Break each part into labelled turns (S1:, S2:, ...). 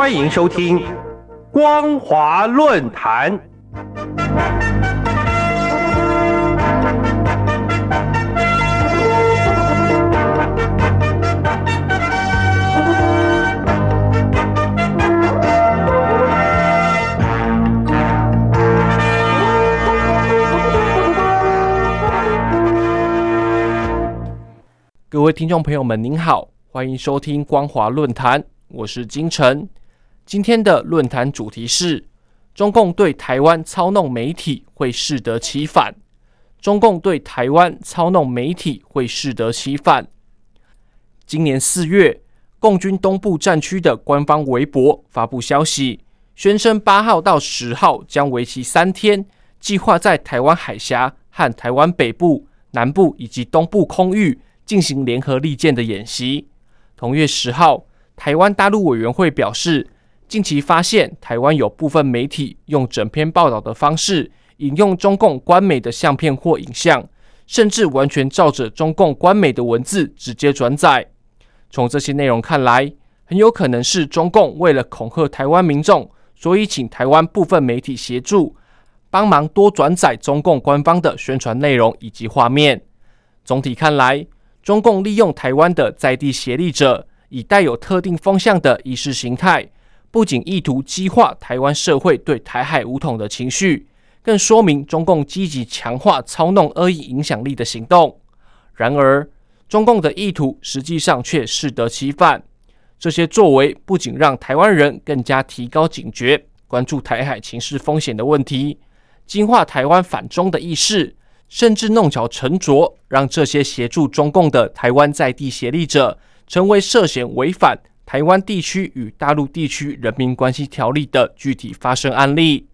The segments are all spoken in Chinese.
S1: 欢迎收听光华论坛。
S2: 各位听众朋友们，您好，欢迎收听光华论坛，我是金城。今天的论坛主题是：中共对台湾操弄媒体会适得其反。中共对台湾操弄媒体会适得其反。今年四月，共军东部战区的官方微博发布消息，宣称八号到十号将为期三天，计划在台湾海峡和台湾北部、南部以及东部空域。进行联合利剑的演习。同月十号，台湾大陆委员会表示，近期发现台湾有部分媒体用整篇报道的方式引用中共官媒的相片或影像，甚至完全照着中共官媒的文字直接转载。从这些内容看来，很有可能是中共为了恐吓台湾民众，所以请台湾部分媒体协助帮忙多转载中共官方的宣传内容以及画面。总体看来。中共利用台湾的在地协力者，以带有特定风向的意识形态，不仅意图激化台湾社会对台海武统的情绪，更说明中共积极强化操弄恶意影响力的行动。然而，中共的意图实际上却适得其反。这些作为不仅让台湾人更加提高警觉，关注台海情势风险的问题，激化台湾反中的意识。甚至弄巧成拙，让这些协助中共的台湾在地协力者，成为涉嫌违反台湾地区与大陆地区人民关系条例的具体发生案例。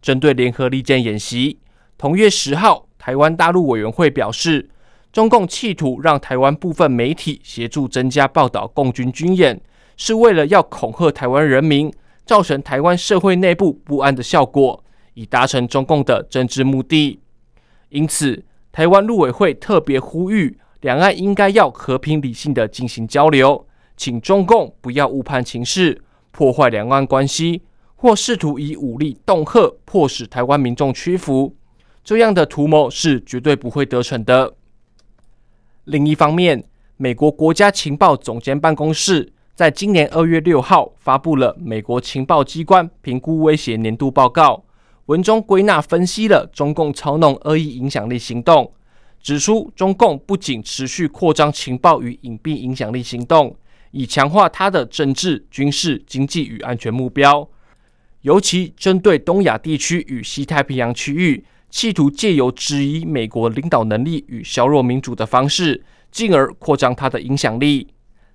S2: 针对联合利剑演习，同月十号，台湾大陆委员会表示，中共企图让台湾部分媒体协助增加报道共军军演，是为了要恐吓台湾人民，造成台湾社会内部不安的效果，以达成中共的政治目的。因此，台湾陆委会特别呼吁，两岸应该要和平理性的进行交流，请中共不要误判情势，破坏两岸关系，或试图以武力恫吓，迫使台湾民众屈服。这样的图谋是绝对不会得逞的。另一方面，美国国家情报总监办公室在今年二月六号发布了美国情报机关评估威胁年度报告。文中归纳分析了中共操弄恶意影响力行动，指出中共不仅持续扩张情报与隐蔽影响力行动，以强化它的政治、军事、经济与安全目标，尤其针对东亚地区与西太平洋区域，企图借由质疑美国领导能力与削弱民主的方式，进而扩张它的影响力。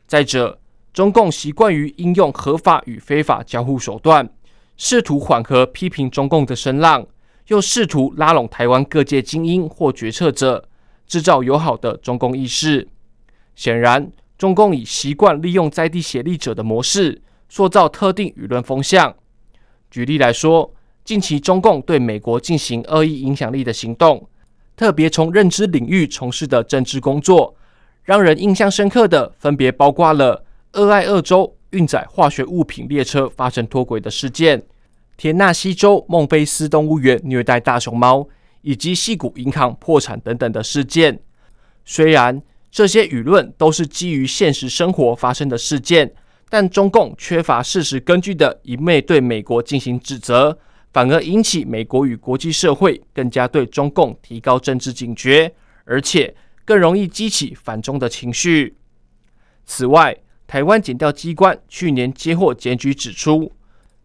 S2: 再者，中共习惯于应用合法与非法交互手段。试图缓和批评中共的声浪，又试图拉拢台湾各界精英或决策者，制造友好的中共意识。显然，中共已习惯利用在地协力者的模式，塑造特定舆论风向。举例来说，近期中共对美国进行恶意影响力的行动，特别从认知领域从事的政治工作，让人印象深刻的分别包括了俄亥俄州。运载化学物品列车发生脱轨的事件，田纳西州孟菲斯动物园虐待大熊猫，以及西谷银行破产等等的事件。虽然这些舆论都是基于现实生活发生的事件，但中共缺乏事实根据的一昧对美国进行指责，反而引起美国与国际社会更加对中共提高政治警觉，而且更容易激起反中的情绪。此外，台湾检调机关去年接获检举，指出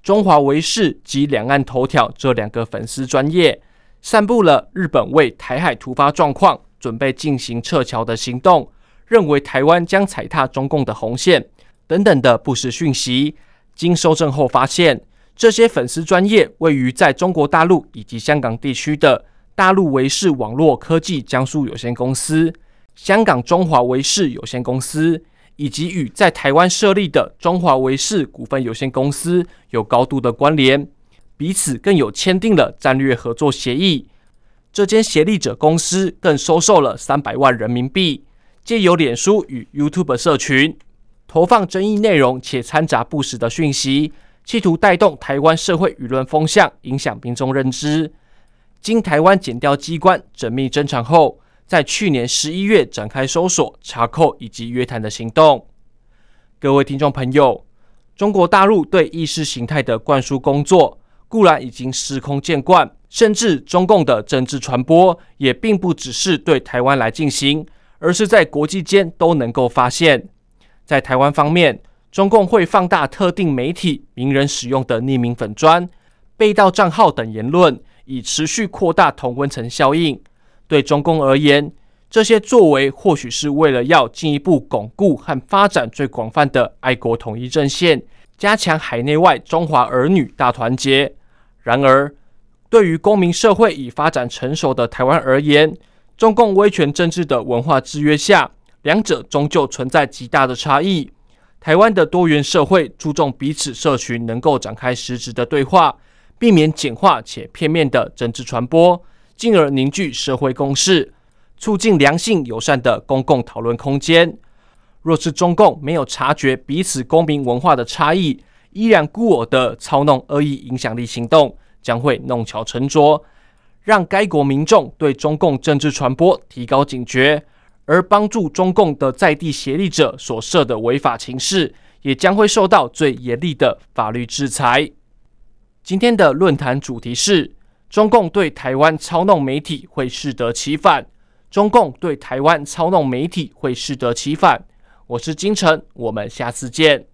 S2: 中华维视及两岸头条这两个粉丝专业散布了日本为台海突发状况准备进行撤侨的行动，认为台湾将踩踏中共的红线等等的不实讯息。经收证后发现，这些粉丝专业位于在中国大陆以及香港地区的大陆维视网络科技江苏有限公司、香港中华维视有限公司。以及与在台湾设立的中华维视股份有限公司有高度的关联，彼此更有签订了战略合作协议。这间协力者公司更收受了三百万人民币，借由脸书与 YouTube 社群，投放争议内容且掺杂不实的讯息，企图带动台湾社会舆论风向，影响民众认知。经台湾检调机关缜密侦查后，在去年十一月展开搜索、查扣以及约谈的行动。各位听众朋友，中国大陆对意识形态的灌输工作固然已经司空见惯，甚至中共的政治传播也并不只是对台湾来进行，而是在国际间都能够发现。在台湾方面，中共会放大特定媒体、名人使用的匿名粉砖、被盗账号等言论。以持续扩大同温层效应。对中共而言，这些作为或许是为了要进一步巩固和发展最广泛的爱国统一阵线，加强海内外中华儿女大团结。然而，对于公民社会已发展成熟的台湾而言，中共威权政治的文化制约下，两者终究存在极大的差异。台湾的多元社会注重彼此社群能够展开实质的对话。避免简化且片面的政治传播，进而凝聚社会共识，促进良性友善的公共讨论空间。若是中共没有察觉彼此公民文化的差异，依然孤我的操弄恶意影响力行动，将会弄巧成拙，让该国民众对中共政治传播提高警觉，而帮助中共的在地协力者所设的违法情事，也将会受到最严厉的法律制裁。今天的论坛主题是：中共对台湾操弄媒体会适得其反。中共对台湾操弄媒体会适得其反。我是金城，我们下次见。